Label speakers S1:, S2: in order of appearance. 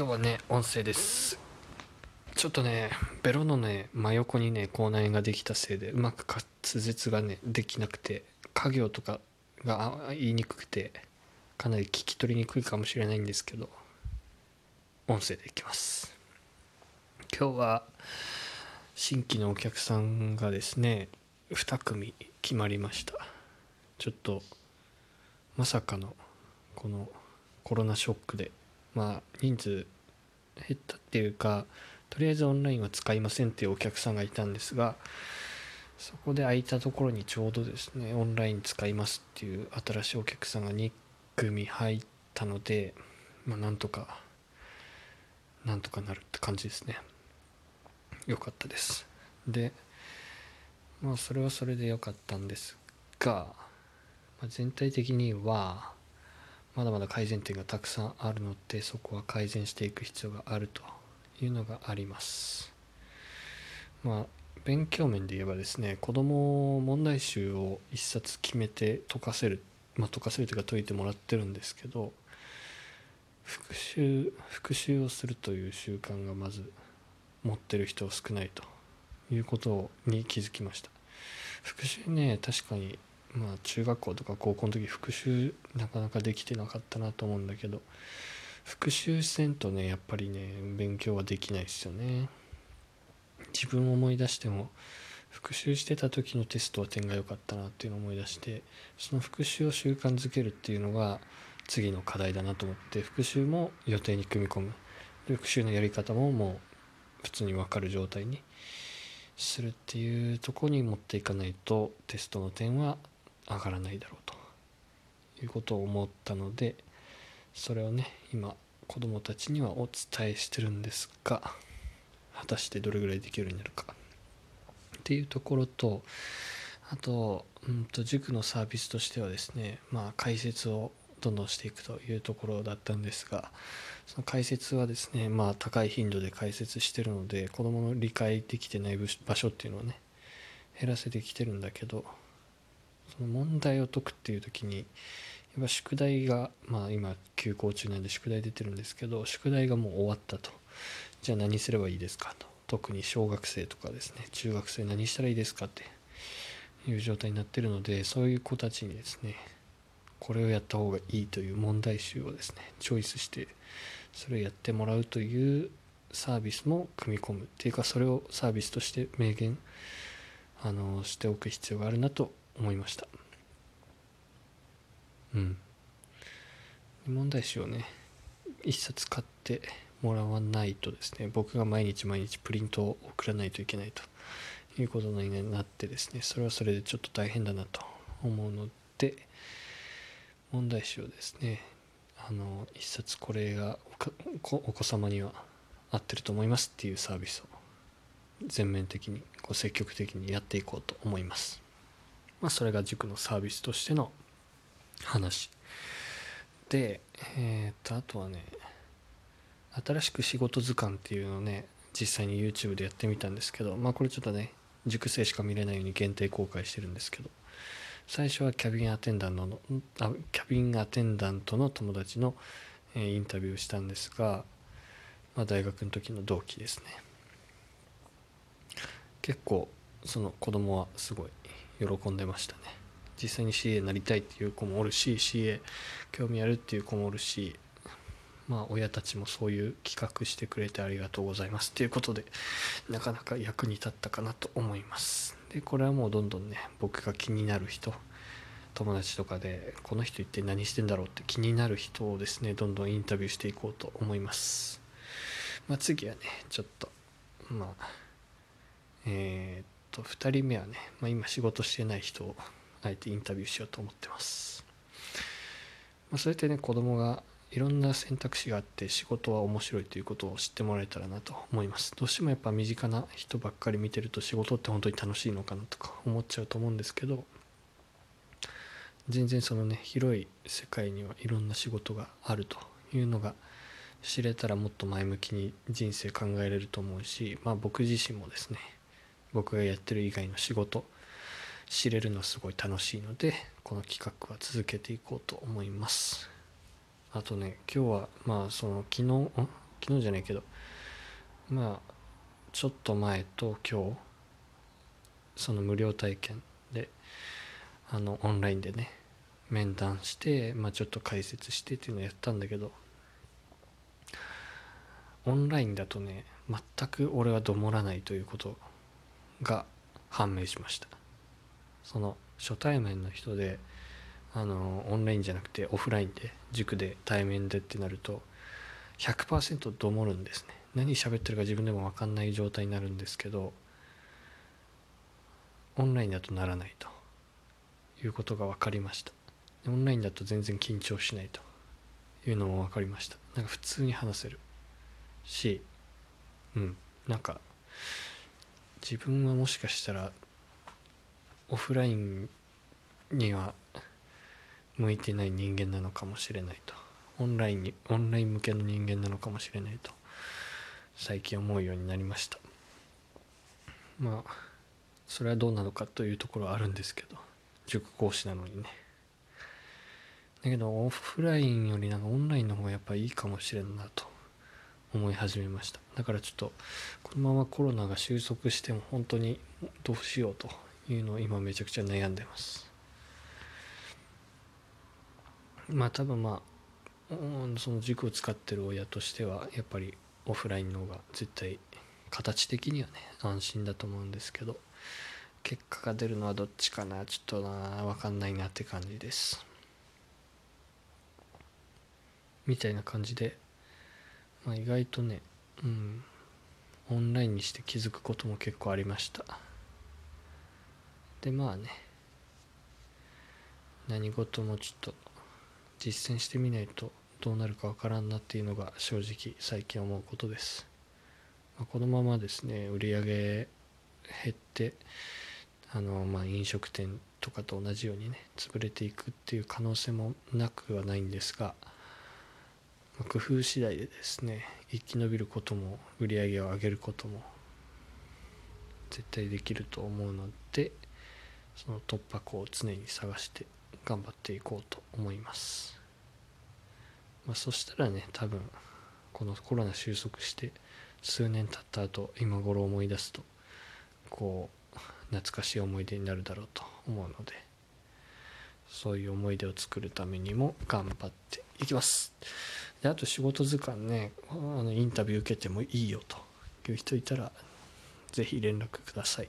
S1: 今日はね音声です。ちょっとねベロのね真横にね口内炎ができたせいでうまく滑舌がねできなくて家行とかが言いにくくてかなり聞き取りにくいかもしれないんですけど音声でいきます。今日は新規のお客さんがですね2組決まりました。ちょっとまさかのこのコロナショックでまあ人数減ったっていうかとりあえずオンラインは使いませんっていうお客さんがいたんですがそこで空いたところにちょうどですねオンライン使いますっていう新しいお客さんが2組入ったのでまあなんとかなんとかなるって感じですね。良かったです。でまあそれはそれで良かったんですが、まあ、全体的にはまだまだ改善点がたくさんあるのでそこは改善していく必要があるというのがあります。まあ勉強面で言えばですね子供問題集を一冊決めて解かせるまあ解かせるというか解いてもらってるんですけど復習復習をするという習慣がまず持ってる人少ないということに気づきました。復習ね確かにまあ中学校とか高校の時復習なかなかできてなかったなと思うんだけど復習せんとねやっぱりね勉強はできないですよね。自分を思い出しても復習してた時のテストは点が良かったなっていうのを思い出してその復習を習慣づけるっていうのが次の課題だなと思って復習も予定に組み込む。復習のやり方ももう普通に分かる状態にするっていうとこに持っていかないとテストの点は上がらないだろうと。いうことを思ったのでそれをね今子どもたちにはお伝えしてるんですが果たしてどれぐらいできるようになるか。っていうところとあと,、うんと塾のサービスとしてはですねまあ解説をどんどんしていくというところだったんですがその解説はですねまあ高い頻度で解説してるので子どもの理解できてない場所っていうのをね減らせてきてるんだけどその問題を解くっていう時にやっぱ宿題がまあ今休校中なんで宿題出てるんですけど宿題がもう終わったと。じゃあ何すればいいですかと。特に小学生とかですね。中学生何したらいいですかって。いう状態になってるのでそういう子たちにですねこれをやった方がいいという問題集をですねチョイスしてそれをやってもらうというサービスも組み込む。っていうかそれをサービスとして明言あのしておく必要があるなと思いましたうん問題集をね一冊買ってもらわないとですね僕が毎日毎日プリントを送らないといけないということになってですねそれはそれでちょっと大変だなと思うので問題集をですねあの一冊これがお子様には合ってると思いますっていうサービスを全面的にこう積極的にやっていこうと思います。まあ、それが塾のサービスとしての話。で、えー、とあとはね新しく仕事図鑑っていうのをね実際に YouTube でやってみたんですけどまあこれちょっとね塾生しか見れないように限定公開してるんですけど最初はキャビンアテンダントのあキャビンアテンダントの友達の、えー、インタビューをしたんですが、まあ、大学の時の同期ですね。結構その子供はすごい喜んでましたね。実際に CA になりたいっていう子もおるし CA 興味あるっていう子もおるしまあ親たちもそういう企画してくれてありがとうございますっていうことでなかなか役に立ったかなと思います。でこれはもうどんどんね僕が気になる人友達とかでこの人一体何してんだろうって気になる人をですねどんどんインタビューしていこうと思います。まあ次はねちょっとまあえー、と2人目はね、まあ、今仕事してない人をあえてインタビューしようと思ってます、まあ、そうやってね子供がいろんな選択肢があって仕事は面白いということを知ってもらえたらなと思います。どうしてもやっぱ身近な人ばっかり見てると仕事って本当に楽しいのかなとか思っちゃうと思うんですけど全然そのね広い世界にはいろんな仕事があるというのが知れたらもっと前向きに人生考えれると思うしまあ僕自身もですね僕がやってる以外の仕事知れるのすごい楽しいのでこの企画は続けていこうと思います。あとね今日はまあその昨日昨日じゃないけどまあちょっと前と今日その無料体験であのオンラインでね面談して、まあ、ちょっと解説してっていうのをやったんだけどオンラインだとね全く俺はどもらないということが判明しました。その初対面の人であのオンラインじゃなくてオフラインで塾で対面でってなると100%どもるんですね。何喋ってるか自分でも分かんない状態になるんですけどオンラインだとならないと。いうことが分かりました。オンラインだと全然緊張しないと。いうのも分かりました。なんか普通に話せるしうんなんか自分はもしかしたらオフラインには向いてない人間なのかもしれないと。オンラインにオンライン向けの人間なのかもしれないと。最近思うようになりました。まあそれはどうなのかというところはあるんですけど。塾講師なのにね。だけどオフラインよりなんかオンラインの方がやっぱいいかもしれんなと。思い始めました。だからちょっとこのままコロナが収束しても本当にどうしようというのを今めちゃくちゃ悩んでます。まあ多分まあその塾を使ってる親としてはやっぱりオフラインの方が絶対形的にはね安心だと思うんですけど結果が出るのはどっちかなちょっとな分かんないなって感じです。みたいな感じで、まあ、意外とねうんオンラインにして気づくことも結構ありました。でまあね何事もちょっと実践してみないとどうなるかわからんなっていうのが正直最近思うことです、まあ、このままですね売り上げ減ってあのまあ飲食店とかと同じようにね潰れていくっていう可能性もなくはないんですが、工夫次第でですね生き延びることも売り上げを上げることも絶対できると思うのでその突破口を常に探して頑張っていこうと思います、まあ、そしたらね多分このコロナ収束して数年経った後今頃思い出すとこう懐かしい思い出になるだろうと思うのでそういう思い出を作るためにも頑張っていきます。であと仕事図鑑ねあのインタビュー受けてもいいよという人いたら是非連絡ください。